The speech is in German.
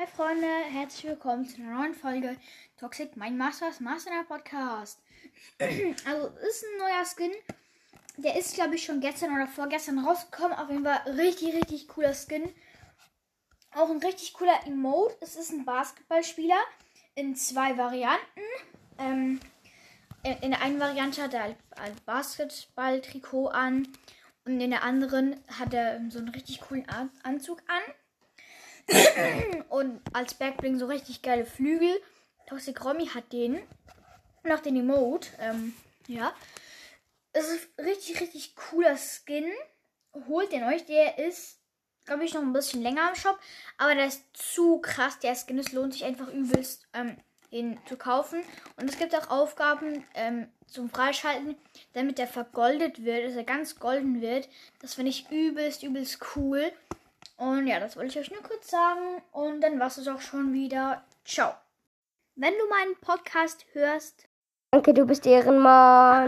Hi Freunde, herzlich willkommen zu einer neuen Folge Toxic Mein Masters Master Podcast. also ist ein neuer Skin. Der ist glaube ich schon gestern oder vorgestern rausgekommen. Auf jeden Fall richtig, richtig cooler Skin. Auch ein richtig cooler Emote. Es ist ein Basketballspieler in zwei Varianten. Ähm, in der einen Variante hat er ein Basketball-Trikot an und in der anderen hat er so einen richtig coolen Anzug an. Und als Backbling so richtig geile Flügel. Toxic Romy hat den. Nach den Emote. Ähm, ja. Es ist richtig, richtig cooler Skin. Holt den euch. Der ist, glaube ich, noch ein bisschen länger im Shop. Aber der ist zu krass. Der Skin, es lohnt sich einfach übelst, ähm, den zu kaufen. Und es gibt auch Aufgaben ähm, zum Freischalten, damit der vergoldet wird, dass er ganz golden wird. Das finde ich übelst, übelst cool. Und ja, das wollte ich euch nur kurz sagen. Und dann war es auch schon wieder. Ciao. Wenn du meinen Podcast hörst. Danke, du bist Ehrenmann.